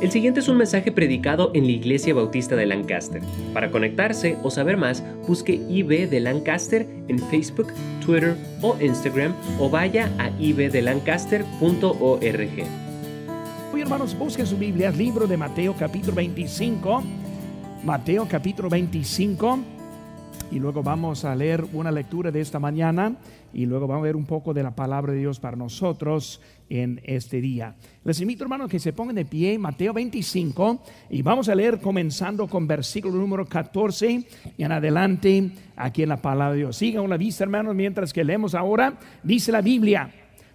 El siguiente es un mensaje predicado en la Iglesia Bautista de Lancaster. Para conectarse o saber más, busque IB de Lancaster en Facebook, Twitter o Instagram o vaya a ibdelancaster.org. Hoy hermanos, busquen su Biblia, libro de Mateo capítulo 25. Mateo capítulo 25. Y luego vamos a leer una lectura de esta mañana y luego vamos a ver un poco de la palabra de Dios para nosotros en este día. Les invito, hermanos, que se pongan de pie Mateo 25 y vamos a leer comenzando con versículo número 14 y en adelante aquí en la palabra de Dios. Sigan la vista, hermanos, mientras que leemos ahora. Dice la Biblia,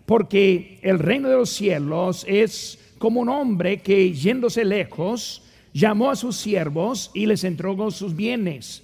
porque el reino de los cielos es como un hombre que yéndose lejos, llamó a sus siervos y les entregó sus bienes.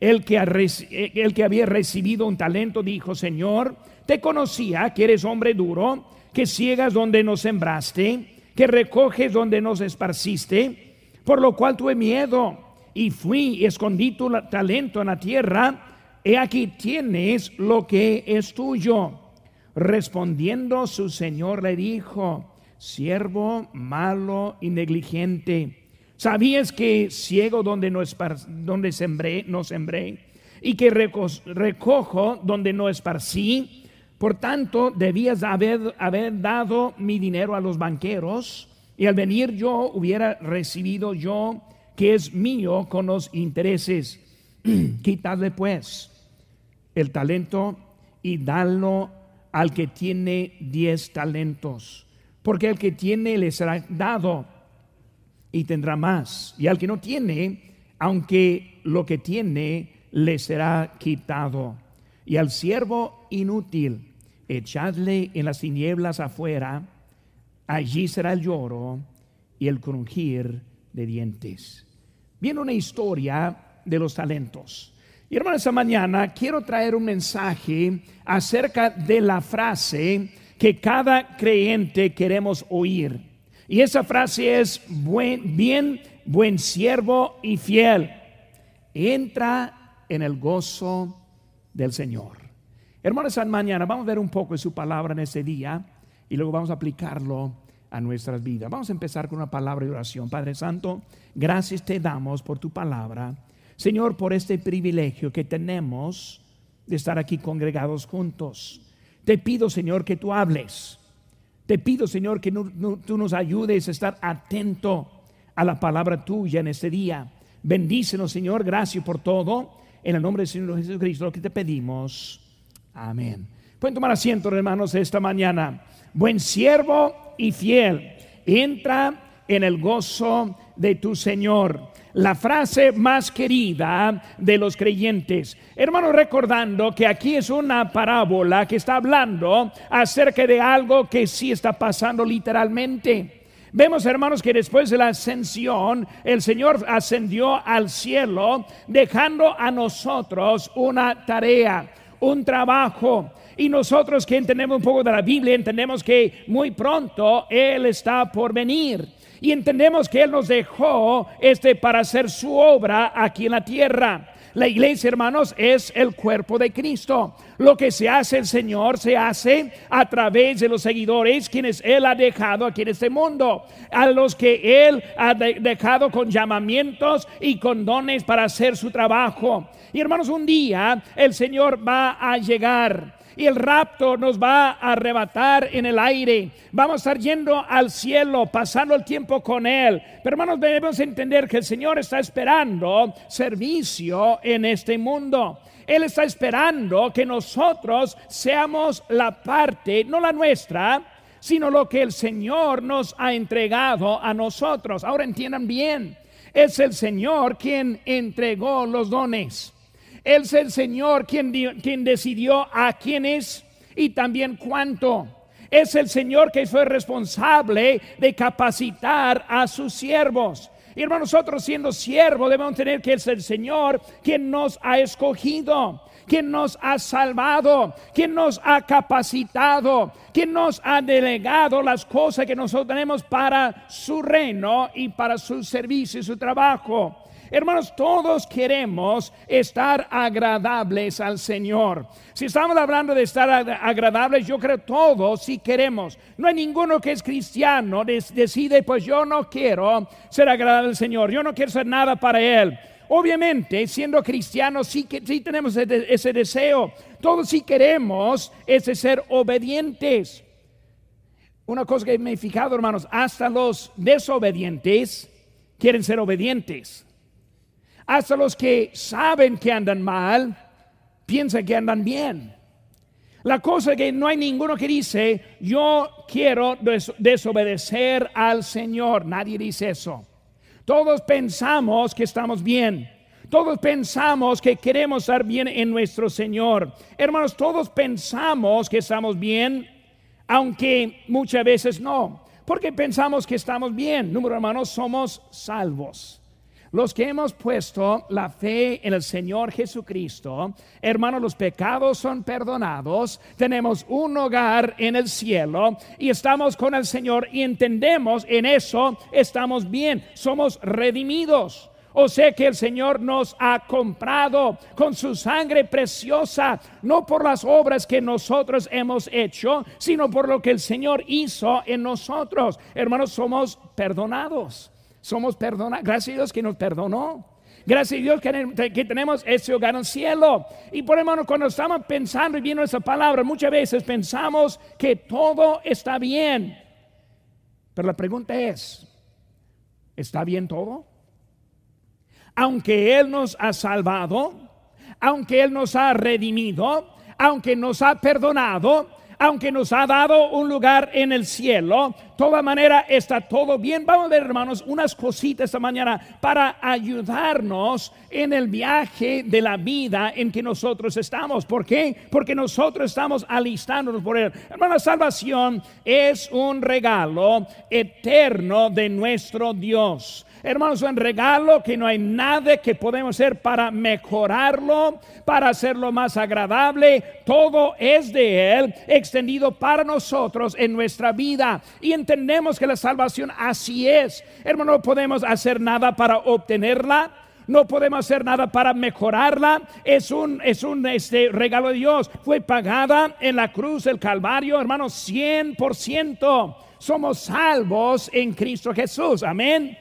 el que, había recibido un talento, dijo, Señor, te conocía que eres hombre duro, que ciegas donde no sembraste, que recoges donde nos esparciste, por lo cual tuve miedo y fui y escondí tu talento en la tierra. He aquí tienes lo que es tuyo. Respondiendo su señor le dijo, siervo malo y negligente, ¿sabías que ciego donde no, donde sembré, no sembré? Y que recojo donde no esparcí por tanto, debías haber, haber dado mi dinero a los banqueros y al venir yo hubiera recibido yo que es mío con los intereses. Quitadle pues el talento y dalo al que tiene diez talentos, porque el que tiene le será dado y tendrá más, y al que no tiene, aunque lo que tiene le será quitado y al siervo inútil, echadle en las tinieblas afuera, allí será el lloro y el crujir de dientes. Viene una historia de los talentos. Y hermanos, esta mañana quiero traer un mensaje acerca de la frase que cada creyente queremos oír. Y esa frase es buen, bien, buen siervo y fiel. Entra en el gozo del Señor. Hermanos, mañana vamos a ver un poco de su palabra en este día y luego vamos a aplicarlo a nuestras vidas. Vamos a empezar con una palabra de oración. Padre Santo, gracias te damos por tu palabra. Señor, por este privilegio que tenemos de estar aquí congregados juntos. Te pido, Señor, que tú hables. Te pido, Señor, que tú nos ayudes a estar atento a la palabra tuya en este día. Bendícenos, Señor, gracias por todo. En el nombre del Señor Jesucristo, lo que te pedimos. Amén. Pueden tomar asiento, hermanos, esta mañana. Buen siervo y fiel, entra en el gozo de tu Señor. La frase más querida de los creyentes. Hermanos, recordando que aquí es una parábola que está hablando acerca de algo que sí está pasando literalmente. Vemos, hermanos, que después de la ascensión, el Señor ascendió al cielo, dejando a nosotros una tarea, un trabajo. Y nosotros que entendemos un poco de la Biblia, entendemos que muy pronto Él está por venir. Y entendemos que Él nos dejó este para hacer su obra aquí en la tierra. La iglesia, hermanos, es el cuerpo de Cristo. Lo que se hace el Señor se hace a través de los seguidores, quienes Él ha dejado aquí en este mundo, a los que Él ha dejado con llamamientos y con dones para hacer su trabajo. Y hermanos, un día el Señor va a llegar y el rapto nos va a arrebatar en el aire. Vamos a estar yendo al cielo, pasando el tiempo con Él. Pero hermanos, debemos entender que el Señor está esperando servicio en este mundo. Él está esperando que nosotros seamos la parte, no la nuestra, sino lo que el Señor nos ha entregado a nosotros. Ahora entiendan bien, es el Señor quien entregó los dones. Es el Señor quien, quien decidió a quiénes y también cuánto. Es el Señor que fue responsable de capacitar a sus siervos. Y hermanos, nosotros siendo siervos debemos tener que es el Señor quien nos ha escogido, quien nos ha salvado, quien nos ha capacitado, quien nos ha delegado las cosas que nosotros tenemos para su reino y para su servicio y su trabajo. Hermanos, todos queremos estar agradables al Señor. Si estamos hablando de estar agradables, yo creo todos sí queremos. No hay ninguno que es cristiano, decide, pues yo no quiero ser agradable al Señor, yo no quiero ser nada para Él. Obviamente, siendo cristianos, sí, que, sí tenemos ese, deseo. Todos sí queremos ese ser obedientes. Una cosa que me he fijado, hermanos, hasta los desobedientes quieren ser obedientes. Hasta los que saben que andan mal, piensan que andan bien. La cosa es que no hay ninguno que dice, yo quiero desobedecer al Señor. Nadie dice eso. Todos pensamos que estamos bien. Todos pensamos que queremos estar bien en nuestro Señor. Hermanos, todos pensamos que estamos bien, aunque muchas veces no. Porque pensamos que estamos bien. Número hermanos, somos salvos. Los que hemos puesto la fe en el Señor Jesucristo, hermanos, los pecados son perdonados, tenemos un hogar en el cielo y estamos con el Señor y entendemos en eso, estamos bien, somos redimidos. O sea que el Señor nos ha comprado con su sangre preciosa, no por las obras que nosotros hemos hecho, sino por lo que el Señor hizo en nosotros. Hermanos, somos perdonados somos perdonados. Gracias a Dios que nos perdonó. Gracias a Dios que, tenemos ese hogar en el cielo. Y por hermano, cuando estamos pensando y viendo esa palabra, muchas veces pensamos que todo está bien. Pero la pregunta es, ¿está bien todo? Aunque Él nos ha salvado, aunque Él nos ha redimido, aunque nos ha perdonado, aunque nos ha dado un lugar en el cielo, toda manera está todo bien. Vamos a ver, hermanos, unas cositas esta mañana para ayudarnos en el viaje de la vida en que nosotros estamos. ¿Por qué? Porque nosotros estamos alistándonos por él. Hermano, la salvación es un regalo eterno de nuestro Dios. Hermanos, un regalo que no hay nada que podemos hacer para mejorarlo, para hacerlo más agradable. Todo es de Él, extendido para nosotros en nuestra vida. Y entendemos que la salvación así es. Hermano, no podemos hacer nada para obtenerla. No podemos hacer nada para mejorarla. Es un, es un este, regalo de Dios. Fue pagada en la cruz del Calvario, hermanos, 100%. Somos salvos en Cristo Jesús. Amén.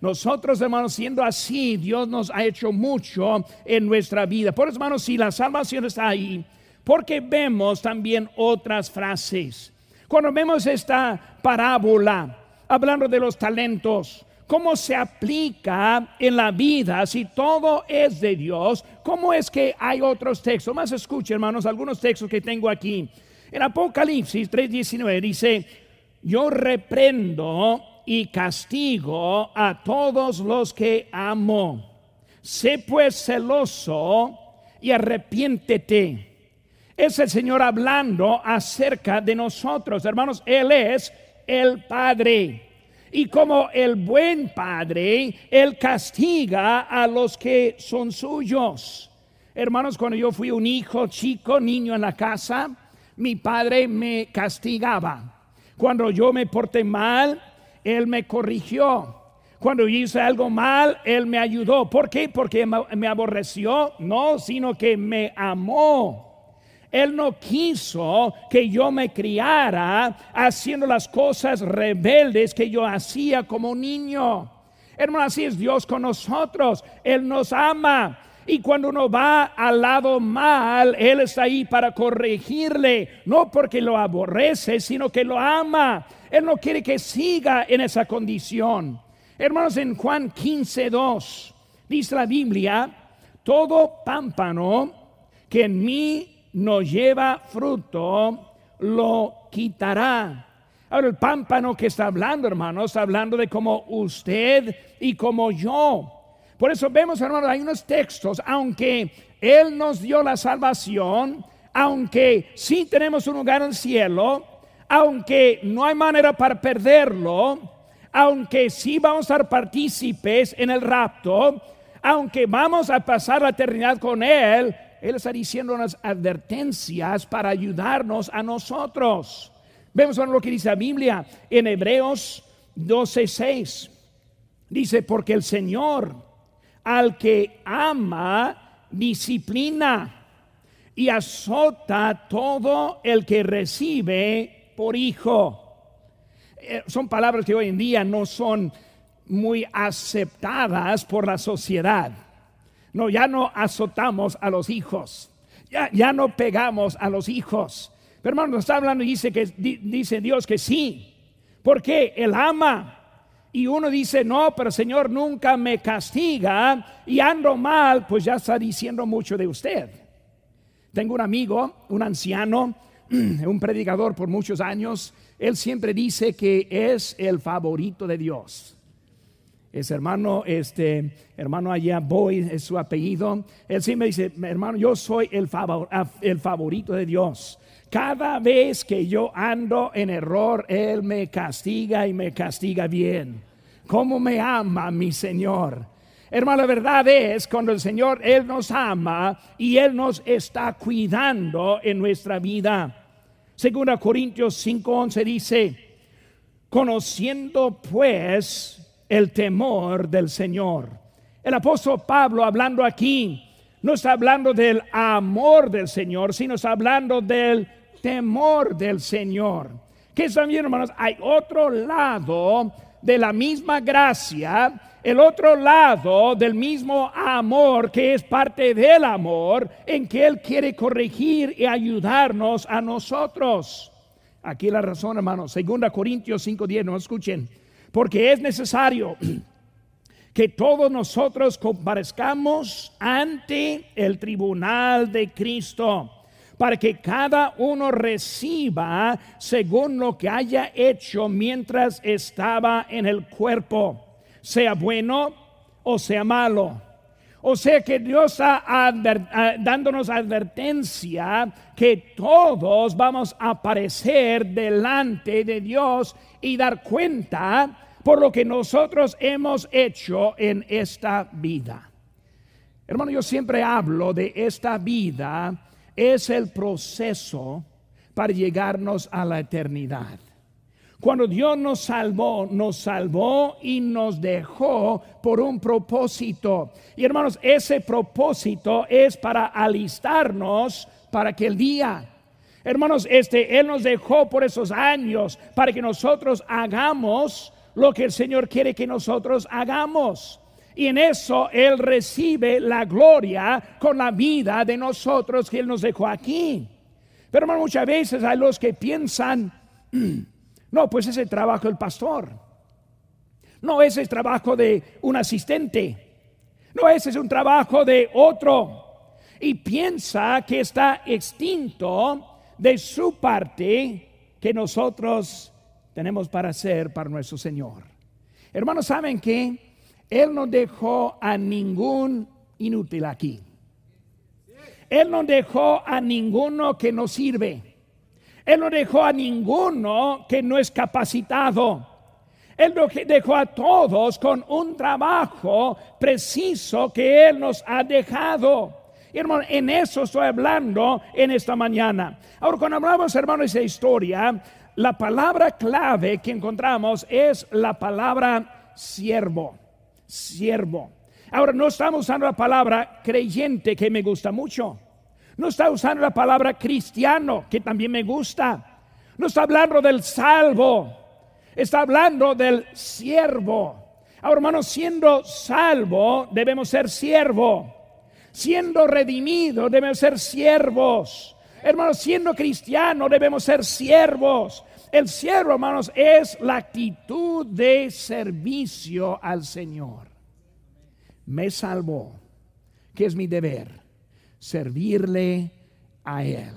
Nosotros, hermanos, siendo así, Dios nos ha hecho mucho en nuestra vida. Por eso, hermanos, si la salvación está ahí, porque vemos también otras frases. Cuando vemos esta parábola, hablando de los talentos, cómo se aplica en la vida si todo es de Dios, cómo es que hay otros textos. Más escuche, hermanos, algunos textos que tengo aquí. En Apocalipsis 3:19 dice, yo reprendo y castigo a todos los que amo. Sé pues celoso y arrepiéntete. Es el Señor hablando acerca de nosotros, hermanos. Él es el Padre. Y como el buen Padre, Él castiga a los que son suyos. Hermanos, cuando yo fui un hijo chico, niño en la casa, mi padre me castigaba. Cuando yo me porté mal, él me corrigió. Cuando hice algo mal, Él me ayudó. ¿Por qué? Porque me aborreció. No, sino que me amó. Él no quiso que yo me criara haciendo las cosas rebeldes que yo hacía como niño. Hermano, así es Dios con nosotros. Él nos ama. Y cuando uno va al lado mal, Él está ahí para corregirle, no porque lo aborrece, sino que lo ama. Él no quiere que siga en esa condición. Hermanos, en Juan 15, 2, dice la Biblia, todo pámpano que en mí no lleva fruto, lo quitará. Ahora, el pámpano que está hablando, hermanos, está hablando de como usted y como yo. Por eso vemos, hermanos, hay unos textos, aunque Él nos dio la salvación, aunque sí tenemos un lugar en el cielo, aunque no hay manera para perderlo, aunque sí vamos a ser partícipes en el rapto, aunque vamos a pasar la eternidad con Él, Él está diciendo unas advertencias para ayudarnos a nosotros. Vemos lo que dice la Biblia en Hebreos 12:6. Dice, porque el Señor al que ama, disciplina y azota todo el que recibe por hijo. Eh, son palabras que hoy en día no son muy aceptadas por la sociedad. No, ya no azotamos a los hijos. Ya, ya no pegamos a los hijos. Pero hermano, está hablando y dice que dice Dios que sí. Porque Él ama. Y uno dice, no, pero Señor nunca me castiga y ando mal, pues ya está diciendo mucho de usted. Tengo un amigo, un anciano, un predicador por muchos años, él siempre dice que es el favorito de Dios. Es hermano, este hermano allá, Boy es su apellido. Él siempre dice, hermano, yo soy el, el favorito de Dios. Cada vez que yo ando en error, Él me castiga y me castiga bien. ¿Cómo me ama mi Señor? Hermano, la verdad es cuando el Señor, Él nos ama y Él nos está cuidando en nuestra vida. Segunda Corintios 5:11 dice, conociendo pues el temor del Señor. El apóstol Pablo hablando aquí, no está hablando del amor del Señor, sino está hablando del temor del Señor. Que también, hermanos, hay otro lado de la misma gracia el otro lado del mismo amor que es parte del amor en que Él quiere corregir y ayudarnos a nosotros. Aquí la razón, hermanos. Segunda Corintios 5:10, no escuchen. Porque es necesario que todos nosotros comparezcamos ante el tribunal de Cristo para que cada uno reciba según lo que haya hecho mientras estaba en el cuerpo sea bueno o sea malo. O sea que Dios está dándonos advertencia que todos vamos a aparecer delante de Dios y dar cuenta por lo que nosotros hemos hecho en esta vida. Hermano, yo siempre hablo de esta vida, es el proceso para llegarnos a la eternidad. Cuando Dios nos salvó, nos salvó y nos dejó por un propósito. Y hermanos, ese propósito es para alistarnos para aquel día. Hermanos, este Él nos dejó por esos años para que nosotros hagamos lo que el Señor quiere que nosotros hagamos. Y en eso Él recibe la gloria con la vida de nosotros que Él nos dejó aquí. Pero hermanos, muchas veces hay los que piensan, No, pues ese trabajo del pastor. No, ese es trabajo de un asistente. No, ese es un trabajo de otro. Y piensa que está extinto de su parte que nosotros tenemos para hacer para nuestro Señor. Hermanos, ¿saben que Él no dejó a ningún inútil aquí? Él no dejó a ninguno que no sirve. Él no dejó a ninguno que no es capacitado. Él dejó a todos con un trabajo preciso que Él nos ha dejado. Hermano, en eso estoy hablando en esta mañana. Ahora, cuando hablamos, hermano, de esa historia, la palabra clave que encontramos es la palabra siervo. Siervo. Ahora, no estamos usando la palabra creyente, que me gusta mucho. No está usando la palabra cristiano, que también me gusta. No está hablando del salvo. Está hablando del siervo. Ahora, hermanos, siendo salvo, debemos ser siervo. Siendo redimido, debemos ser siervos. Hermanos, siendo cristiano, debemos ser siervos. El siervo, hermanos, es la actitud de servicio al Señor. Me salvó, que es mi deber, servirle a Él.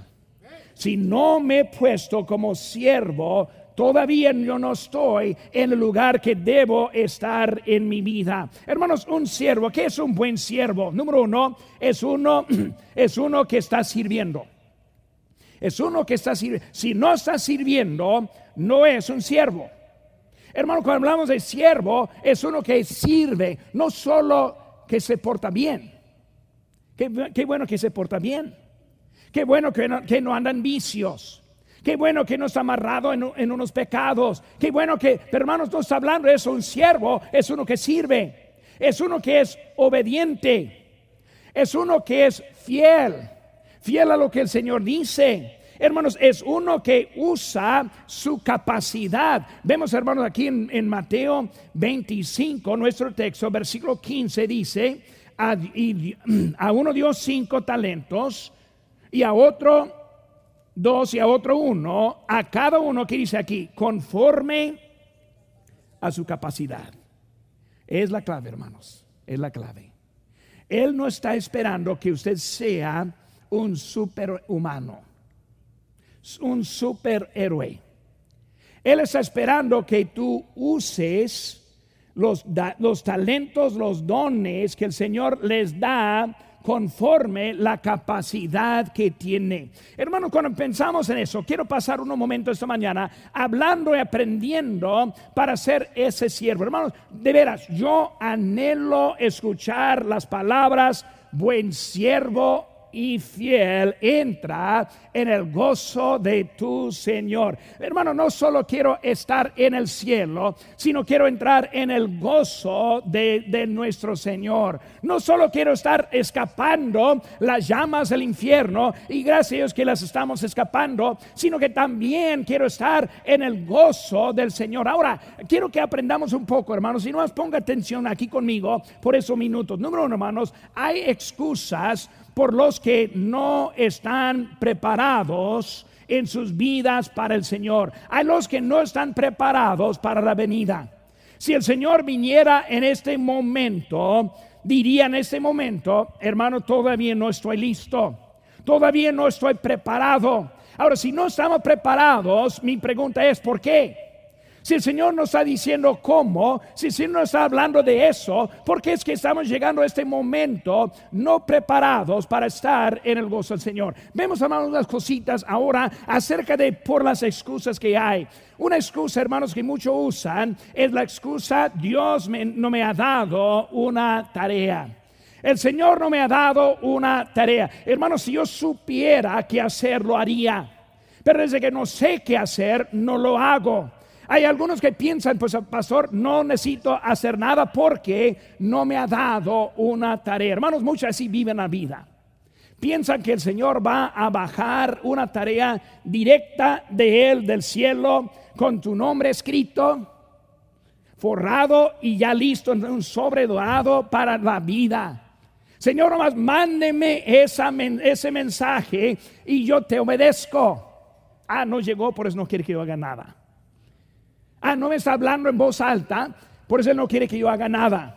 Si no me he puesto como siervo, todavía yo no estoy en el lugar que debo estar en mi vida. Hermanos, un siervo, ¿qué es un buen siervo? Número uno, es uno, es uno que está sirviendo. Es uno que está sirviendo. Si no está sirviendo, no es un siervo. Hermano, cuando hablamos de siervo, es uno que sirve, no solo que se porta bien. Qué, bueno que se porta bien. Qué bueno que no, que no andan vicios. Qué bueno que no está amarrado en, unos pecados. Qué bueno que, hermanos, no está hablando eso. Un siervo es uno que sirve. Es uno que es obediente. Es uno que es fiel. Fiel a lo que el Señor dice. Hermanos, es uno que usa su capacidad. Vemos, hermanos, aquí en, en Mateo 25, nuestro texto, versículo 15 dice, a, a uno dio cinco talentos y a otro dos y a otro uno, a cada uno que dice aquí, conforme a su capacidad. Es la clave, hermanos, es la clave. Él no está esperando que usted sea un superhumano, un superhéroe. Él está esperando que tú uses los, los talentos, los dones que el Señor les da conforme la capacidad que tiene. Hermano, cuando pensamos en eso, quiero pasar unos momentos esta mañana hablando y aprendiendo para ser ese siervo. Hermanos, de veras, yo anhelo escuchar las palabras buen siervo y fiel, entra en el gozo de tu Señor. Hermano, no solo quiero estar en el cielo, sino quiero entrar en el gozo de, de nuestro Señor. No solo quiero estar escapando las llamas del infierno, y gracias a Dios que las estamos escapando, sino que también quiero estar en el gozo del Señor. Ahora, quiero que aprendamos un poco, hermanos, y no más ponga atención aquí conmigo por esos minutos. Número uno, hermanos, hay excusas por los que no están preparados en sus vidas para el Señor. Hay los que no están preparados para la venida. Si el Señor viniera en este momento, diría en este momento, hermano, todavía no estoy listo, todavía no estoy preparado. Ahora, si no estamos preparados, mi pregunta es, ¿por qué? Si el Señor nos está diciendo cómo, si el Señor nos está hablando de eso, porque es que estamos llegando a este momento no preparados para estar en el gozo del Señor. Vemos, hermanos, unas cositas ahora acerca de por las excusas que hay. Una excusa, hermanos, que muchos usan es la excusa, Dios no me ha dado una tarea. El Señor no me ha dado una tarea. Hermanos, si yo supiera qué hacer, lo haría. Pero desde que no sé qué hacer, no lo hago. Hay algunos que piensan, pues pastor, no necesito hacer nada porque no me ha dado una tarea. Hermanos, muchos así viven la vida. Piensan que el Señor va a bajar una tarea directa de Él, del cielo, con tu nombre escrito, forrado y ya listo en un sobre dorado para la vida. Señor, nomás mándeme ese mensaje y yo te obedezco. Ah, no llegó, por eso no quiere que yo haga nada. Ah, no me está hablando en voz alta, por eso él no quiere que yo haga nada.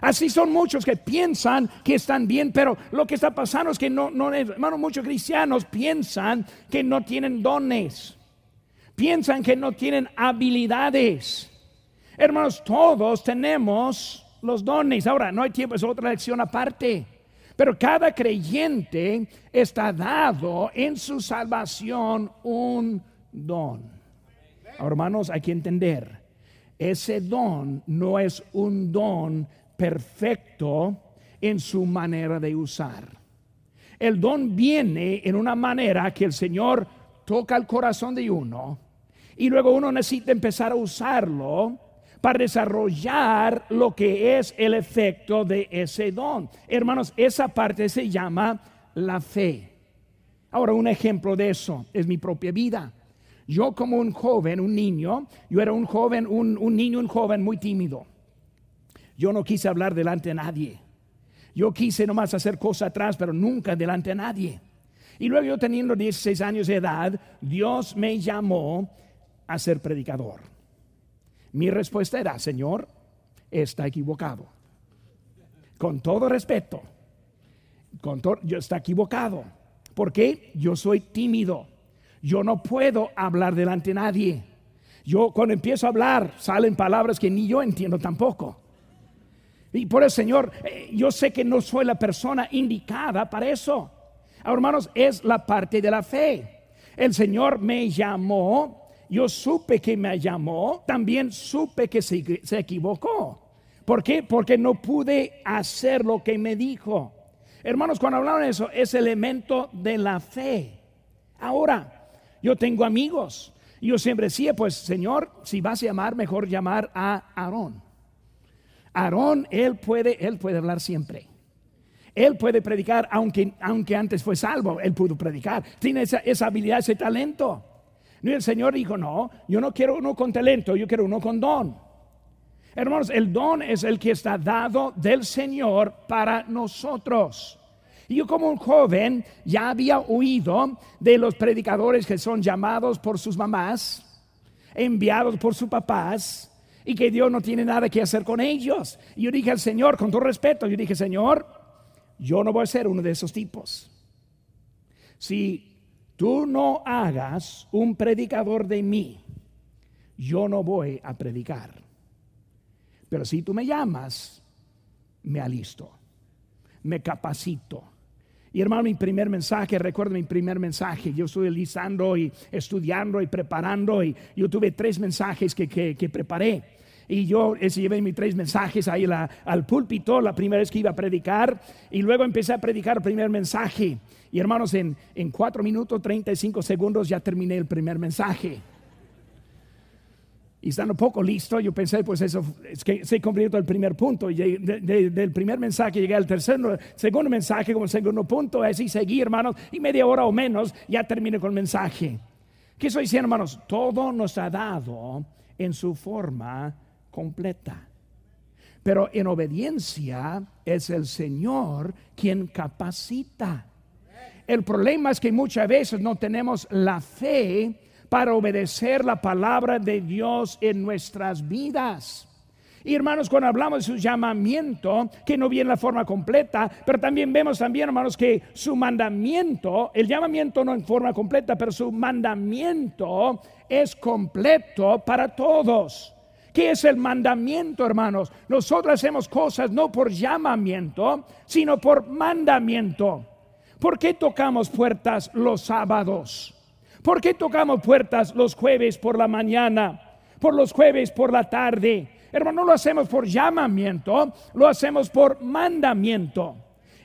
Así son muchos que piensan que están bien, pero lo que está pasando es que no, no hermano, muchos cristianos piensan que no tienen dones, piensan que no tienen habilidades. Hermanos, todos tenemos los dones. Ahora, no hay tiempo, es otra lección aparte. Pero cada creyente está dado en su salvación un don hermanos, hay que entender, ese don no es un don perfecto en su manera de usar. el don viene en una manera que el Señor toca el corazón de uno y luego uno necesita empezar a usarlo para desarrollar lo que es el efecto de ese don. Hermanos, esa parte se llama la fe. Ahora, un ejemplo de eso es mi propia vida. Yo como un joven, un niño, yo era un joven, un, niño, un joven muy tímido. Yo no quise hablar delante de nadie. Yo quise nomás hacer cosas atrás, pero nunca delante de nadie. Y luego yo teniendo 16 años de edad, Dios me llamó a ser predicador. Mi respuesta era, Señor, está equivocado. Con todo respeto, con todo, yo está equivocado. porque Yo soy tímido. Yo no puedo hablar delante de nadie. Yo cuando empiezo a hablar salen palabras que ni yo entiendo tampoco. Y por el Señor, eh, yo sé que no soy la persona indicada para eso. Ahora, hermanos, es la parte de la fe. El Señor me llamó, yo supe que me llamó, también supe que se, se equivocó. ¿Por qué? Porque no pude hacer lo que me dijo. Hermanos, cuando hablaron de eso, es elemento de la fe. Ahora, yo tengo amigos. Yo siempre decía, pues Señor, si vas a llamar, mejor llamar a Aarón. Aarón, él puede, él puede hablar siempre. Él puede predicar, aunque, aunque antes fue salvo, él pudo predicar. Tiene esa, esa habilidad, ese talento. Y el Señor dijo, no, yo no quiero uno con talento, yo quiero uno con don. Hermanos, el don es el que está dado del Señor para nosotros. Y yo como un joven ya había oído de los predicadores que son llamados por sus mamás, enviados por sus papás, y que Dios no tiene nada que hacer con ellos. Y yo dije al Señor, con todo respeto, yo dije, Señor, yo no voy a ser uno de esos tipos. Si tú no hagas un predicador de mí, yo no voy a predicar. Pero si tú me llamas, me alisto, me capacito. Y hermano, mi primer mensaje, recuerdo mi primer mensaje, yo estuve listando y estudiando y preparando y yo tuve tres mensajes que, que, preparé. Y yo llevé mis tres mensajes ahí al púlpito la primera vez que iba a predicar. Y luego empecé a predicar el primer mensaje. Y hermanos, en, en 4 minutos 35 segundos ya terminé el primer mensaje. Y estando poco listo, yo pensé, pues eso, es que se convirtió el primer punto. Y del primer mensaje llegué al tercer, segundo mensaje como segundo punto. Así seguí, hermanos, y media hora o menos ya terminé con el mensaje. ¿Qué estoy diciendo, hermanos? Todo nos ha dado en su forma completa. Pero en obediencia es el Señor quien capacita. El problema es que muchas veces no tenemos la fe para obedecer la palabra de Dios en nuestras vidas. Y hermanos, cuando hablamos de su llamamiento, que no viene en la forma completa, pero también vemos también, hermanos, que su mandamiento, el llamamiento no en forma completa, pero su mandamiento es completo para todos. ¿Qué es el mandamiento, hermanos? Nosotros hacemos cosas no por llamamiento, sino por mandamiento. ¿Por qué tocamos puertas los sábados? ¿Por qué tocamos puertas los jueves por la mañana? Por los jueves por la tarde. Hermano, no lo hacemos por llamamiento, lo hacemos por mandamiento.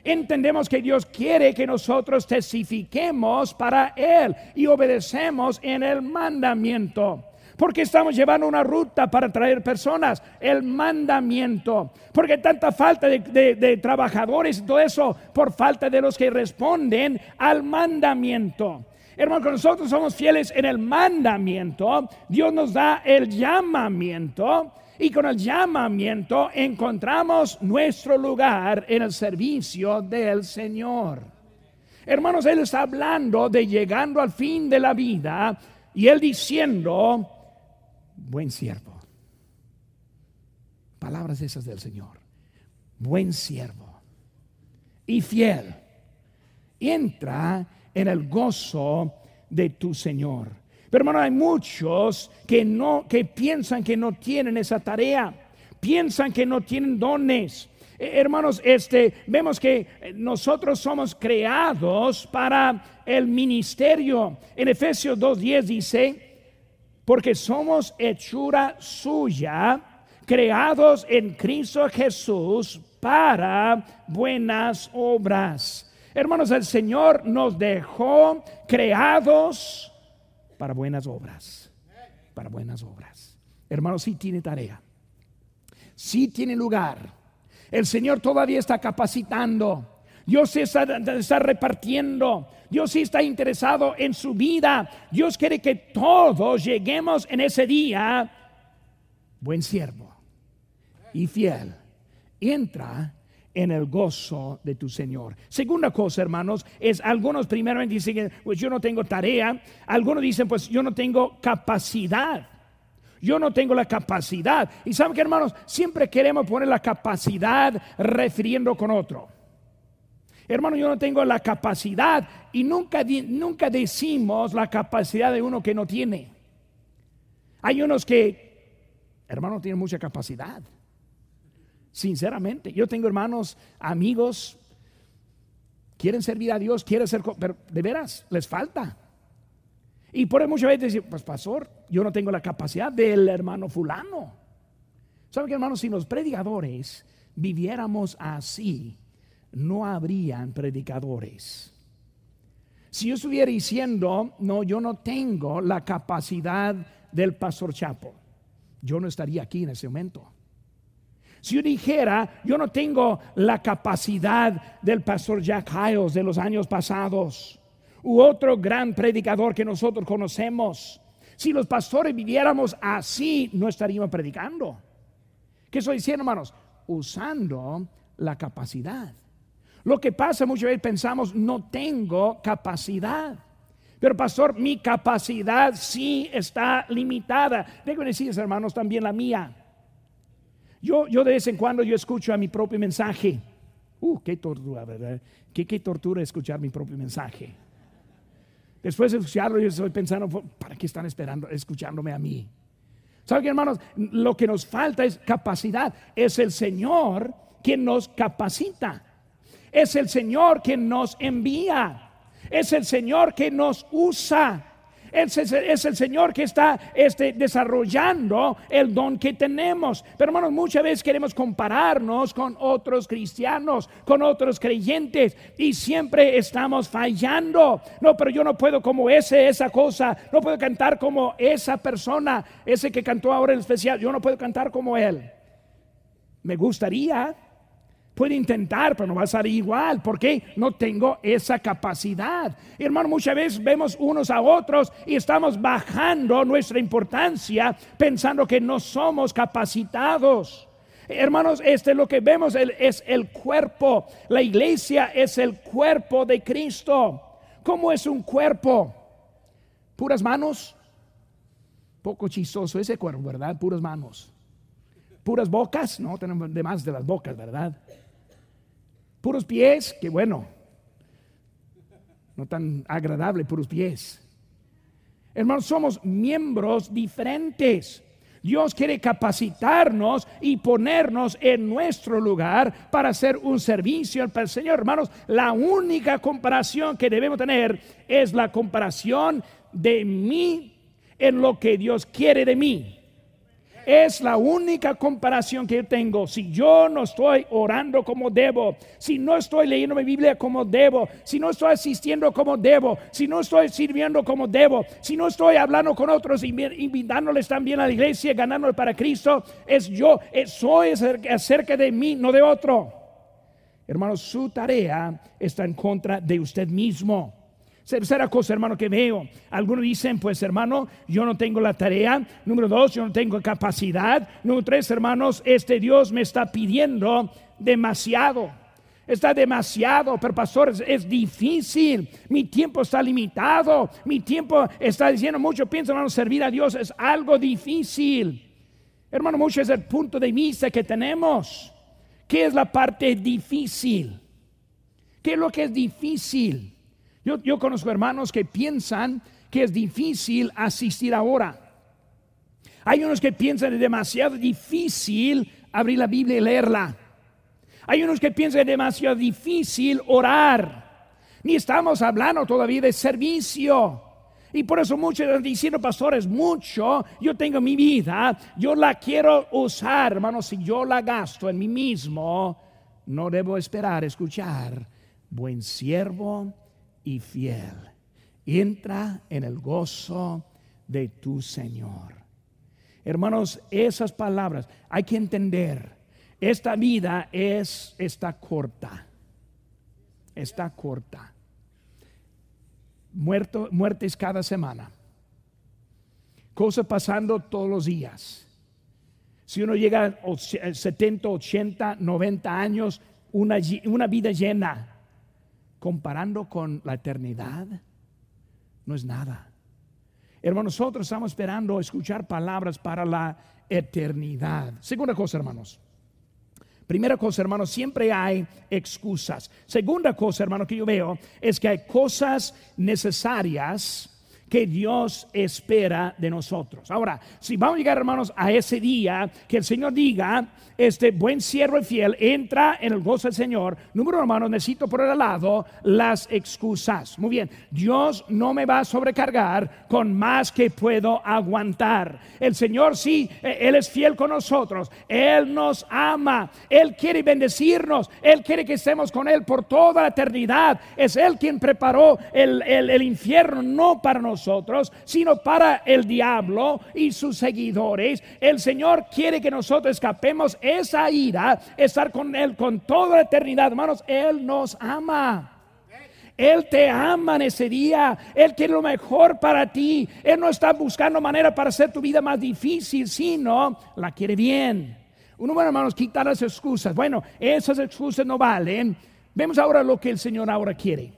Entendemos que Dios quiere que nosotros testifiquemos para Él y obedecemos en el mandamiento. Porque estamos llevando una ruta para traer personas, el mandamiento. Porque tanta falta de, de trabajadores y todo eso por falta de los que responden al mandamiento. Hermano, nosotros somos fieles en el mandamiento, Dios nos da el llamamiento y con el llamamiento encontramos nuestro lugar en el servicio del Señor. Hermanos, Él está hablando de llegando al fin de la vida y Él diciendo, buen siervo. Palabras esas del Señor. Buen siervo y fiel. Entra en el gozo de tu Señor. Pero hermano, hay muchos que no que piensan que no tienen esa tarea, piensan que no tienen dones. Eh, hermanos, este vemos que nosotros somos creados para el ministerio. En Efesios 2:10 dice, porque somos hechura suya, creados en Cristo Jesús para buenas obras Hermanos, el Señor nos dejó creados para buenas obras. Para buenas obras. Hermanos, sí tiene tarea. Sí tiene lugar. El Señor todavía está capacitando. Dios está, está, repartiendo. Dios está interesado en su vida. Dios quiere que todos lleguemos en ese día. Buen siervo y fiel. Entra en el gozo de tu Señor. Segunda cosa, hermanos, es algunos primeramente dicen, pues yo no tengo tarea, algunos dicen, pues yo no tengo capacidad. Yo no tengo la capacidad. Y saben que, hermanos, siempre queremos poner la capacidad refiriendo con otro. Hermano, yo no tengo la capacidad y nunca, nunca decimos la capacidad de uno que no tiene. Hay unos que, hermano, tienen mucha capacidad. Sinceramente, yo tengo hermanos, amigos, quieren servir a Dios, quieren ser, pero de veras, les falta. Y por eso muchas veces dicen, pues pastor, yo no tengo la capacidad del hermano fulano. ¿Saben qué hermanos? Si los predicadores viviéramos así, no habrían predicadores. Si yo estuviera diciendo, no, yo no tengo la capacidad del pastor Chapo, yo no estaría aquí en ese momento. Si yo dijera, yo no tengo la capacidad del pastor Jack Hiles de los años pasados, u otro gran predicador que nosotros conocemos, si los pastores viviéramos así, no estaríamos predicando. ¿Qué estoy diciendo, hermanos? Usando la capacidad. Lo que pasa muchas veces pensamos, no tengo capacidad. Pero pastor, mi capacidad sí está limitada. Déjenme decirles, hermanos, también la mía. Yo, yo de vez en cuando yo escucho a mi propio mensaje. Uh, qué tortura, ¿verdad? Qué, qué tortura escuchar mi propio mensaje. Después de escucharlo, yo estoy pensando, ¿para qué están esperando, escuchándome a mí? ¿Saben, hermanos? Lo que nos falta es capacidad. Es el Señor quien nos capacita. Es el Señor quien nos envía. Es el Señor que nos usa. Es, el Señor que está este, desarrollando el don que tenemos. Pero hermanos, muchas veces queremos compararnos con otros cristianos, con otros creyentes, y siempre estamos fallando. No, pero yo no puedo como ese, esa cosa, no puedo cantar como esa persona, ese que cantó ahora en especial, yo no puedo cantar como él. Me gustaría, Puede intentar, pero no va a salir igual. porque No tengo esa capacidad. Hermano, muchas veces vemos unos a otros y estamos bajando nuestra importancia pensando que no somos capacitados. Hermanos, este lo que vemos es el cuerpo. La iglesia es el cuerpo de Cristo. ¿Cómo es un cuerpo? Puras manos. Poco chistoso ese cuerpo, ¿verdad? Puras manos. Puras bocas, no tenemos de más de las bocas, ¿verdad? Puros pies, que bueno, no tan agradable, puros pies. Hermanos, somos miembros diferentes. Dios quiere capacitarnos y ponernos en nuestro lugar para hacer un servicio al Señor. Hermanos, la única comparación que debemos tener es la comparación de mí en lo que Dios quiere de mí. Es la única comparación que yo tengo. Si yo no estoy orando como debo, si no estoy leyendo mi Biblia como debo, si no estoy asistiendo como debo, si no estoy sirviendo como debo, si no estoy hablando con otros, invitándoles también a la iglesia, ganándole para Cristo, es yo, soy acerca de mí, no de otro. Hermanos, su tarea está en contra de usted mismo. Tercera cosa, hermano, que veo. Algunos dicen, pues hermano, yo no tengo la tarea. Número dos, yo no tengo capacidad. Número tres, hermanos, este Dios me está pidiendo demasiado. Está demasiado, pero pastor, es, difícil. Mi tiempo está limitado. Mi tiempo está diciendo mucho. Pienso, hermano, servir a Dios es algo difícil. Hermano, mucho es el punto de vista que tenemos. ¿Qué es la parte difícil? ¿Qué es lo que es difícil? Yo, conozco hermanos que piensan que es difícil asistir ahora. Hay unos que piensan que es demasiado difícil abrir la Biblia y leerla. Hay unos que piensan que es demasiado difícil orar. Ni estamos hablando todavía de servicio. Y por eso muchos están diciendo, pastores, mucho, yo tengo mi vida, yo la quiero usar, hermanos, si yo la gasto en mí mismo, no debo esperar escuchar buen siervo y fiel, entra en el gozo de tu Señor. Hermanos, esas palabras hay que entender. Esta vida es está corta. Está corta. Muerto, muertes cada semana. Cosas pasando todos los días. Si uno llega a 70, 80, 90 años, una, una vida llena, comparando con la eternidad, no es nada. Hermanos, nosotros estamos esperando escuchar palabras para la eternidad. Segunda cosa, hermanos. Primera cosa, hermanos, siempre hay excusas. Segunda cosa, hermano, que yo veo es que hay cosas necesarias que Dios espera de nosotros. Ahora, si vamos a llegar, hermanos, a ese día que el Señor diga, este buen siervo y fiel entra en el gozo del Señor, número hermanos, necesito por el lado las excusas. Muy bien, Dios no me va a sobrecargar con más que puedo aguantar. El Señor sí, eh, Él es fiel con nosotros, Él nos ama, Él quiere bendecirnos, Él quiere que estemos con Él por toda la eternidad. Es Él quien preparó el, el infierno, no para nosotros sino para el diablo y sus seguidores. El Señor quiere que nosotros escapemos esa ira, estar con Él con toda la eternidad. Hermanos, Él nos ama. Él te ama en ese día. Él quiere lo mejor para ti. Él no está buscando manera para hacer tu vida más difícil, sino la quiere bien. Uno, bueno, hermanos, quitar las excusas. Bueno, esas excusas no valen. Vemos ahora lo que el Señor ahora quiere.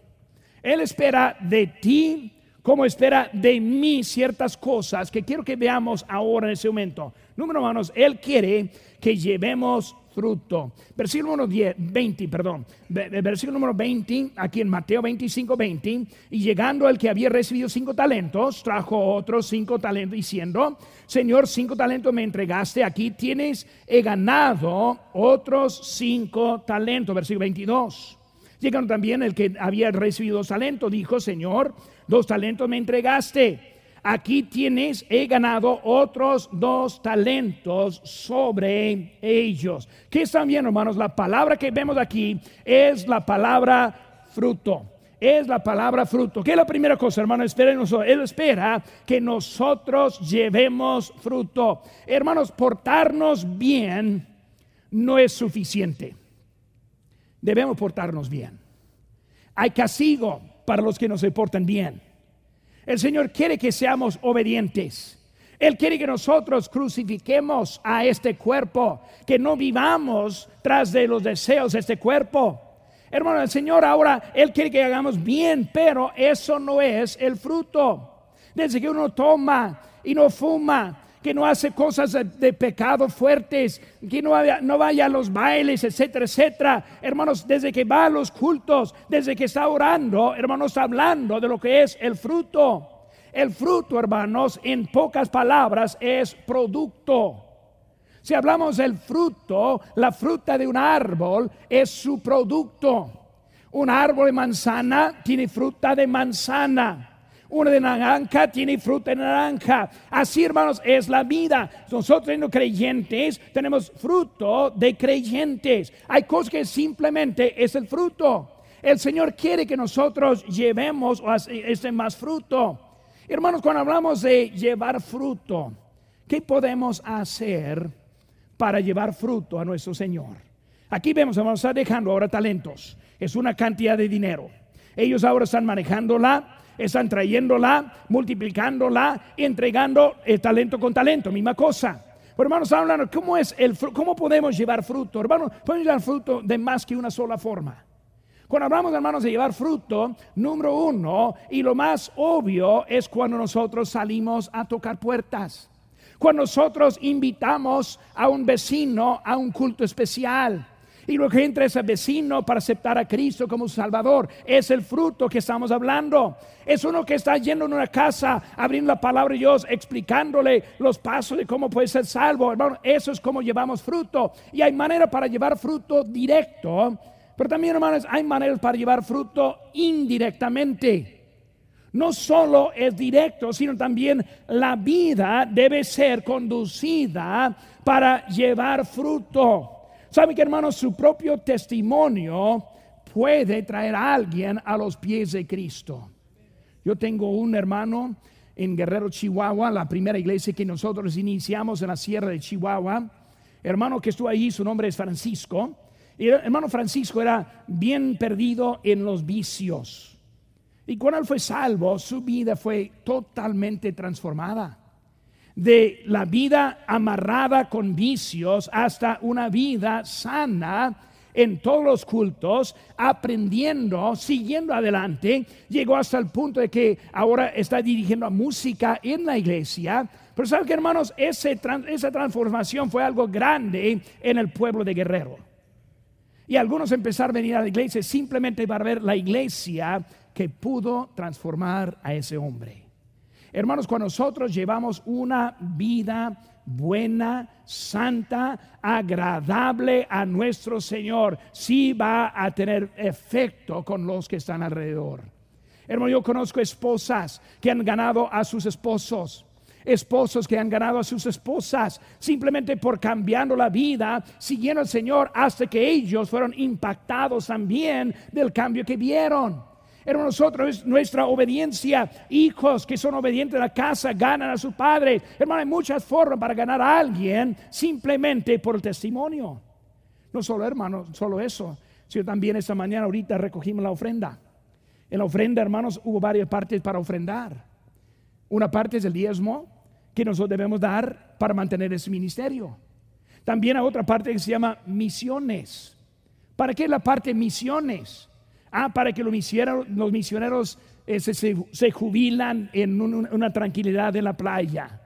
Él espera de ti como espera de mí ciertas cosas que quiero que veamos ahora en ese momento. Número uno, Él quiere que llevemos fruto. Versículo número 20, perdón. Versículo número 20, aquí en Mateo 25, 20. Y llegando el que había recibido cinco talentos, trajo otros cinco talentos, diciendo: Señor, cinco talentos me entregaste, aquí tienes, he ganado otros cinco talentos. Versículo 22. Llegando también el que había recibido dos talentos, dijo: Señor, dos talentos me entregaste. Aquí tienes, he ganado otros dos talentos sobre ellos. ¿Qué están viendo, hermanos? La palabra que vemos aquí es la palabra fruto. Es la palabra fruto. ¿Qué es la primera cosa, hermano? nosotros. Él espera que nosotros llevemos fruto. Hermanos, portarnos bien no es suficiente. Debemos portarnos bien. Hay castigo para los que no se portan bien. El Señor quiere que seamos obedientes. Él quiere que nosotros crucifiquemos a este cuerpo, que no vivamos tras de los deseos de este cuerpo. Hermano, el Señor ahora, Él quiere que hagamos bien, pero eso no es el fruto. Desde que uno toma y no fuma, que no hace cosas de, pecado fuertes, que no no vaya a los bailes, etcétera, etcétera. Hermanos, desde que va a los cultos, desde que está orando, hermanos, hablando de lo que es el fruto. El fruto, hermanos, en pocas palabras, es producto. Si hablamos del fruto, la fruta de un árbol es su producto. Un árbol de manzana tiene fruta de manzana una de naranja tiene fruta de naranja. Así, hermanos, es la vida. Nosotros, siendo creyentes, tenemos fruto de creyentes. Hay cosas que simplemente es el fruto. El Señor quiere que nosotros llevemos ese más fruto. Hermanos, cuando hablamos de llevar fruto, ¿qué podemos hacer para llevar fruto a nuestro Señor? Aquí vemos, a estar dejando ahora talentos. Es una cantidad de dinero. Ellos ahora están manejándola están trayéndola, multiplicándola, entregando el talento con talento, misma cosa. Pero hermanos, hablando, ¿cómo, es el, ¿cómo podemos llevar fruto? Hermanos, podemos llevar fruto de más que una sola forma. Cuando hablamos, hermanos, de llevar fruto, número uno, y lo más obvio es cuando nosotros salimos a tocar puertas. Cuando nosotros invitamos a un vecino a un culto especial y lo que entra ese vecino para aceptar a Cristo como Salvador. Es el fruto que estamos hablando. Es uno que está yendo en una casa, abriendo la palabra de Dios, explicándole los pasos de cómo puede ser salvo. Hermano, eso es como llevamos fruto. Y hay manera para llevar fruto directo. Pero también, hermanos, hay maneras para llevar fruto indirectamente. No solo es directo, sino también la vida debe ser conducida para llevar fruto. ¿Sabe que hermanos? Su propio testimonio puede traer a alguien a los pies de Cristo. Yo tengo un hermano en Guerrero, Chihuahua, la primera iglesia que nosotros iniciamos en la sierra de Chihuahua. Hermano que estuvo ahí, su nombre es Francisco. Y el hermano Francisco era bien perdido en los vicios. Y cuando él fue salvo, su vida fue totalmente transformada. De la vida amarrada con vicios hasta una vida sana en todos los cultos, aprendiendo, siguiendo adelante, llegó hasta el punto de que ahora está dirigiendo música en la iglesia. Pero saben que hermanos, esa transformación fue algo grande en el pueblo de Guerrero. Y algunos empezaron a venir a la iglesia simplemente para ver la iglesia que pudo transformar a ese hombre. Hermanos, cuando nosotros llevamos una vida buena, santa, agradable a nuestro Señor, sí va a tener efecto con los que están alrededor. Hermano, yo conozco esposas que han ganado a sus esposos esposos que han ganado a sus esposas simplemente por cambiando la vida, siguiendo al Señor hasta que ellos fueron impactados también del cambio que vieron. Hermano, nosotros, nuestra obediencia, hijos que son obedientes a la casa, ganan a su padre. Hermano, hay muchas formas para ganar a alguien simplemente por el testimonio. No solo, hermano, solo eso, sino también esta mañana ahorita recogimos la ofrenda. En la ofrenda, hermanos, hubo varias partes para ofrendar. Una parte es el diezmo que nosotros debemos dar para mantener ese ministerio. También hay otra parte que se llama misiones. ¿Para qué la parte misiones? Ah, para que los misioneros, los misioneros eh, se, jubilan en una tranquilidad en la playa.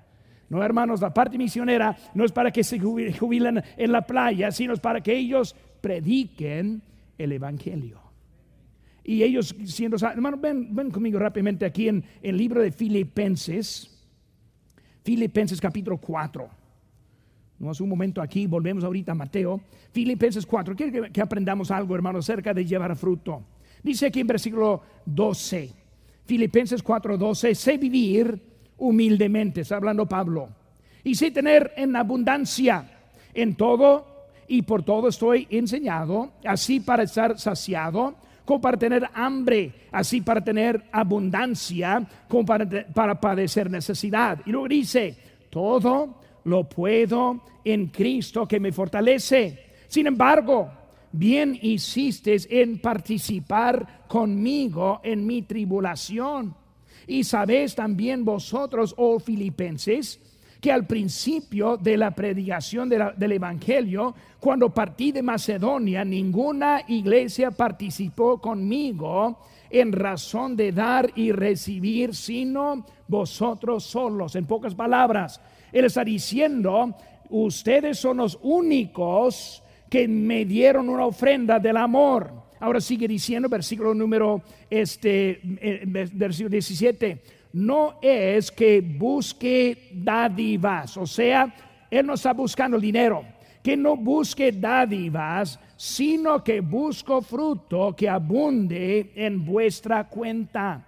No, hermanos, la parte misionera no es para que se jubilen en la playa, sino es para que ellos prediquen el Evangelio. Y ellos siendo, hermanos, ven, ven conmigo rápidamente aquí en el libro de Filipenses, Filipenses capítulo 4. No hace un momento aquí, volvemos ahorita a Mateo. Filipenses 4. Quiero que, que aprendamos algo, hermanos, acerca de llevar fruto. Dice aquí en versículo 12, Filipenses 4:12, sé vivir humildemente, está hablando Pablo, y sé tener en abundancia en todo y por todo estoy enseñado, así para estar saciado, como para tener hambre, así para tener abundancia, como para, para padecer necesidad. Y luego dice, todo lo puedo en Cristo que me fortalece. Sin embargo, bien hiciste en participar conmigo en mi tribulación. Y sabéis también vosotros, oh filipenses, que al principio de la predicación del Evangelio, cuando partí de Macedonia, ninguna iglesia participó conmigo en razón de dar y recibir, sino vosotros solos. En pocas palabras, Él está diciendo, ustedes son los únicos que me dieron una ofrenda del amor. Ahora sigue diciendo, versículo número este, eh, versículo 17, no es que busque dádivas, o sea, él no está buscando dinero, que no busque dádivas, sino que busco fruto que abunde en vuestra cuenta.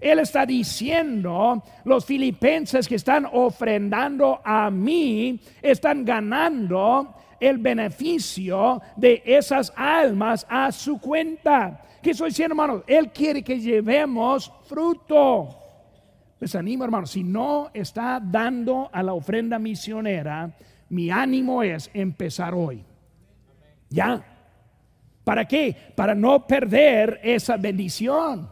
Él está diciendo, los filipenses que están ofrendando a mí, están ganando el beneficio de esas almas a su cuenta. ¿Qué estoy diciendo, hermanos? Él quiere que llevemos fruto. Les animo, hermanos, si no está dando a la ofrenda misionera, mi ánimo es empezar hoy. Ya. ¿Para qué? Para no perder esa bendición.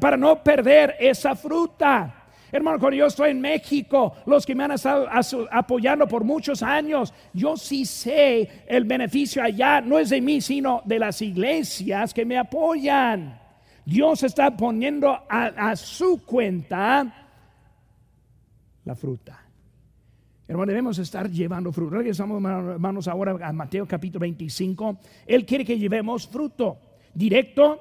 Para no perder esa fruta. Hermano, cuando yo estoy en México, los que me han estado apoyando por muchos años, yo sí sé el beneficio allá, no es de mí, sino de las iglesias que me apoyan. Dios está poniendo a, su cuenta la fruta. Hermano, debemos estar llevando fruto. Regresamos, hermanos, ahora a Mateo capítulo 25. Él quiere que llevemos fruto, directo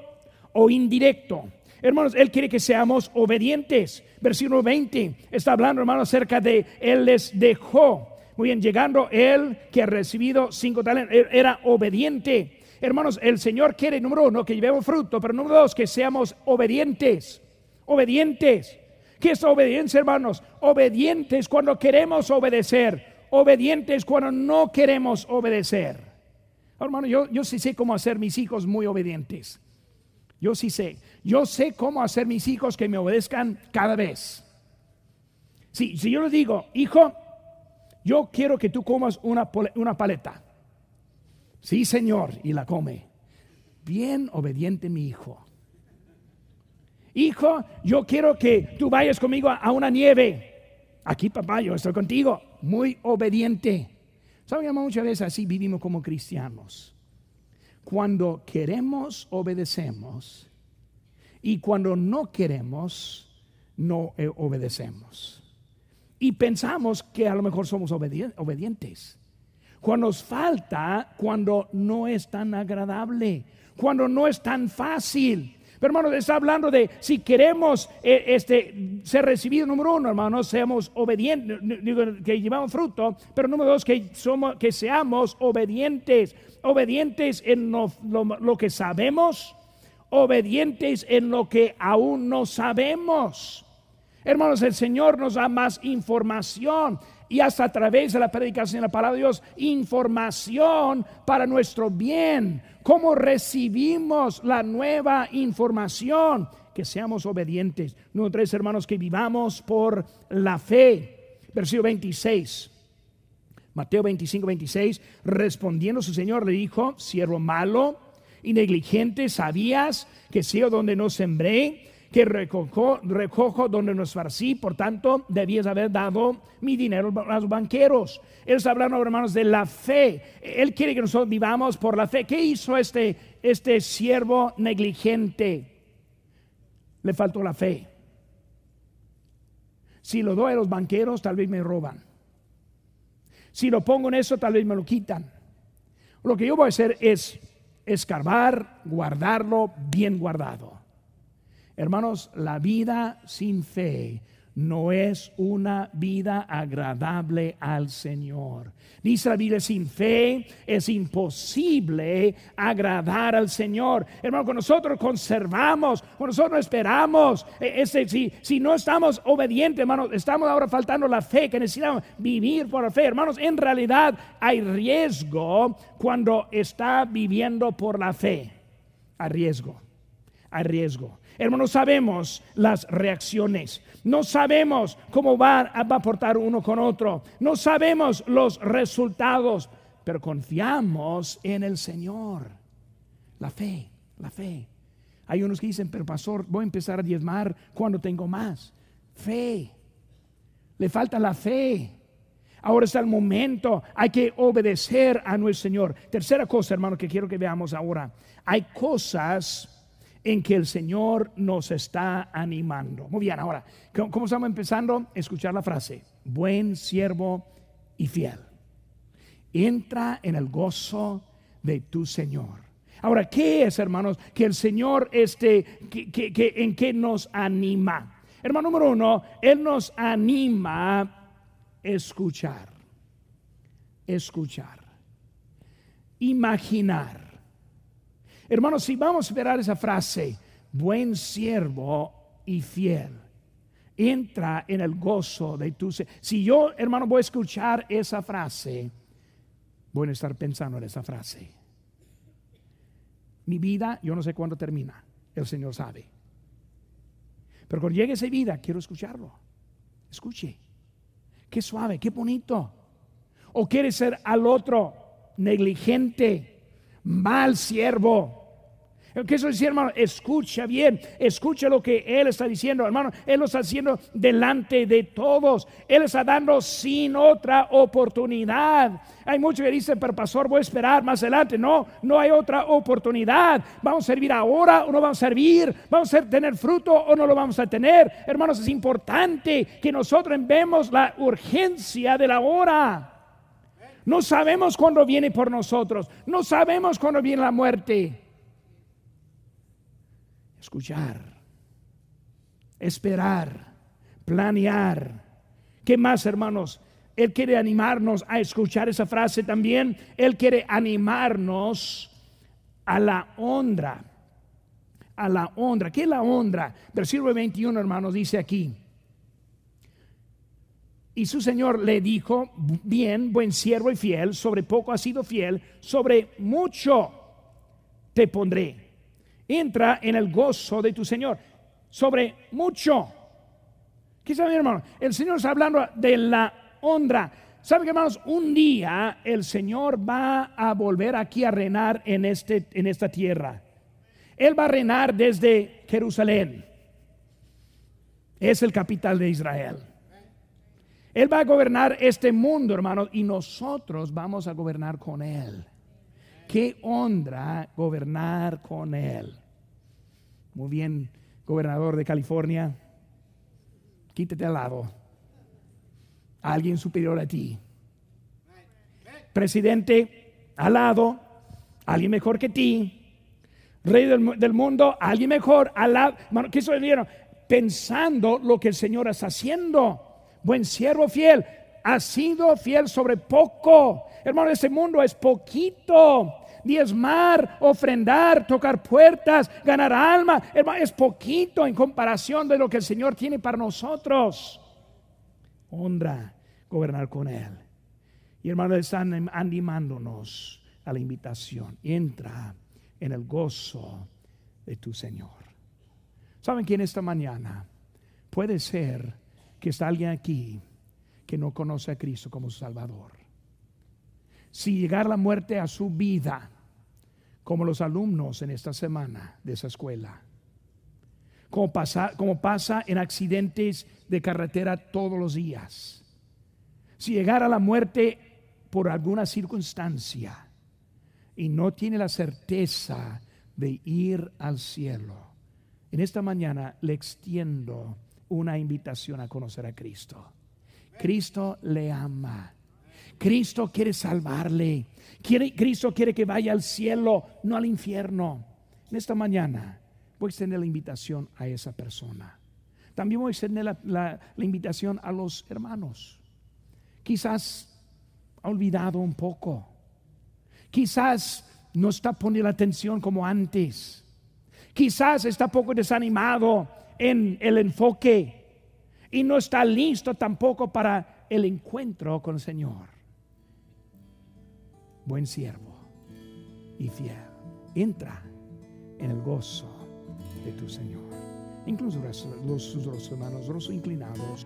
o indirecto. Hermanos, Él quiere que seamos obedientes. Versículo 20 está hablando, hermanos, acerca de Él les dejó. Muy bien, llegando Él que ha recibido cinco talentos, era obediente. Hermanos, el Señor quiere, número uno, que llevemos fruto, pero número dos, que seamos obedientes. Obedientes. ¿Qué es obediencia, hermanos? Obedientes cuando queremos obedecer. Obedientes cuando no queremos obedecer. Hermano, yo, yo sí sé cómo hacer mis hijos muy obedientes. Yo sí sé. Yo sé cómo hacer mis hijos que me obedezcan cada vez. Si, si yo les digo, hijo, yo quiero que tú comas una, una paleta. Sí, Señor, y la come. Bien obediente mi hijo. Hijo, yo quiero que tú vayas conmigo a una nieve. Aquí, papá, yo estoy contigo. Muy obediente. ¿Saben, muchas veces así vivimos como cristianos. Cuando queremos, obedecemos. Y cuando no queremos, no eh, obedecemos. Y pensamos que a lo mejor somos obedientes. Cuando nos falta, cuando no es tan agradable, cuando no es tan fácil. Pero hermano, está hablando de si queremos eh, este, ser recibidos, número uno, hermano, seamos obedientes, que llevamos fruto, pero número dos, que, somos, que seamos obedientes, obedientes en lo, que sabemos, obedientes en lo que aún no sabemos. Hermanos, el Señor nos da más información y hasta a través de la predicación de la palabra de Dios, información para nuestro bien. ¿Cómo recibimos la nueva información? Que seamos obedientes. Número tres, hermanos, que vivamos por la fe. Versículo 26. Mateo 25, 26. Respondiendo su Señor le dijo, siervo malo y negligente, ¿sabías que sigo donde no sembré? que recojo, recojo donde no esparcí, por tanto, debías haber dado mi dinero a los banqueros. Él está hablando, hermanos, de la fe. Él quiere que nosotros vivamos por la fe. ¿Qué hizo este, este siervo negligente? Le faltó la fe. Si lo doy a los banqueros, tal vez me roban. Si lo pongo en eso, tal vez me lo quitan. Lo que yo voy a hacer es escarbar, guardarlo bien guardado. Hermanos, la vida sin fe no es una vida agradable al Señor. Dice la Biblia, sin fe es imposible agradar al Señor. Hermano, cuando nosotros conservamos, cuando nosotros esperamos, e, si, si no estamos obedientes, hermanos, estamos ahora faltando la fe que necesitamos vivir por la fe. Hermanos, en realidad hay riesgo cuando está viviendo por la fe. Hay riesgo, hay riesgo. Hermanos, sabemos las reacciones. No sabemos cómo va, a portar uno con otro. No sabemos los resultados. Pero confiamos en el Señor. La fe, la fe. Hay unos que dicen, pero pastor, voy a empezar a diezmar cuando tengo más. Fe. Le falta la fe. Ahora está el momento. Hay que obedecer a nuestro Señor. Tercera cosa, hermano, que quiero que veamos ahora. Hay cosas en que el Señor nos está animando. Muy bien, ahora, ¿cómo estamos empezando? Escuchar la frase, buen siervo y fiel. Entra en el gozo de tu Señor. Ahora, ¿qué es, hermanos? Que el Señor, este, que, en qué nos anima. Hermano número uno, Él nos anima a escuchar. Escuchar. Imaginar Hermanos, si vamos a esperar esa frase, buen siervo y fiel, entra en el gozo de tu Si yo, hermano, voy a escuchar esa frase, voy a estar pensando en esa frase. Mi vida, yo no sé cuándo termina, el Señor sabe. Pero cuando llegue esa vida, quiero escucharlo. Escuche. Qué suave, qué bonito. O quiere ser al otro negligente, mal siervo ¿Qué eso decir, hermano? Escucha bien, escucha lo que Él está diciendo, hermano. Él lo está haciendo delante de todos. Él está dando sin otra oportunidad. Hay muchos que dicen, pero pastor, voy a esperar más adelante. No, no hay otra oportunidad. Vamos a servir ahora o no vamos a servir. Vamos a tener fruto o no lo vamos a tener. Hermanos, es importante que nosotros vemos la urgencia de la hora. No sabemos cuándo viene por nosotros. No sabemos cuándo viene la muerte escuchar, esperar, planear. ¿Qué más, hermanos? Él quiere animarnos a escuchar esa frase también. Él quiere animarnos a la honra. A la honra. ¿Qué es la honra? Versículo 21, hermanos, dice aquí. Y su señor le dijo, bien, buen siervo y fiel, sobre poco has sido fiel, sobre mucho te pondré. Entra en el gozo de tu señor, sobre mucho. ¿Qué sabe, hermano? El Señor está hablando de la honra. ¿Saben, hermanos? Un día el Señor va a volver aquí a reinar en, este, en esta tierra. Él va a reinar desde Jerusalén. Es el capital de Israel. Él va a gobernar este mundo, hermanos, y nosotros vamos a gobernar con Él. Qué honra gobernar con Él. Muy bien, gobernador de California, quítate al lado. Alguien superior a ti. Presidente al lado, alguien mejor que ti rey del, mundo, alguien mejor, alá, ¿qué se? Pensando lo que el Señor está haciendo. Buen siervo fiel, ha sido fiel sobre poco. Hermano, este mundo es poquito. Diezmar, ofrendar, tocar puertas, ganar alma, es poquito en comparación de lo que el Señor tiene para nosotros. Honra, gobernar con Él. Y hermano, están animándonos a la invitación. Entra en el gozo de tu Señor. ¿Saben quién esta mañana puede ser que está alguien aquí que no conoce a Cristo como su Salvador? Si llegar la muerte a su vida, como los alumnos en esta semana de esa escuela, como pasa, como pasa en accidentes de carretera todos los días, si llegara la muerte por alguna circunstancia, y no tiene la certeza de ir al cielo, en esta mañana le extiendo una invitación a conocer a Cristo. Cristo le ama. Cristo quiere salvarle. Cristo quiere que vaya al cielo, no al infierno. En esta mañana voy a extender la invitación a esa persona. También voy a extender la, la invitación a los hermanos. Quizás ha olvidado un poco Quizás no está poniendo atención como antes. Quizás está poco desanimado en el enfoque y no está listo tampoco para el encuentro con el Señor. Buen siervo y fiel, entra en el gozo de tu Señor. Incluso los, hermanos, inclinados.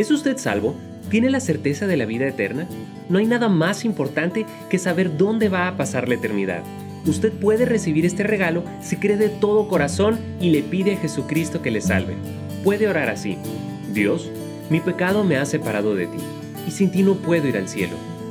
¿Es usted salvo? ¿Tiene la certeza de la vida eterna? No hay nada más importante que saber dónde va a pasar la eternidad. Usted puede recibir este regalo si cree de todo corazón y le pide a Jesucristo que le salve. Puede orar así. Dios, mi pecado me ha separado de ti, y sin ti no puedo ir al cielo,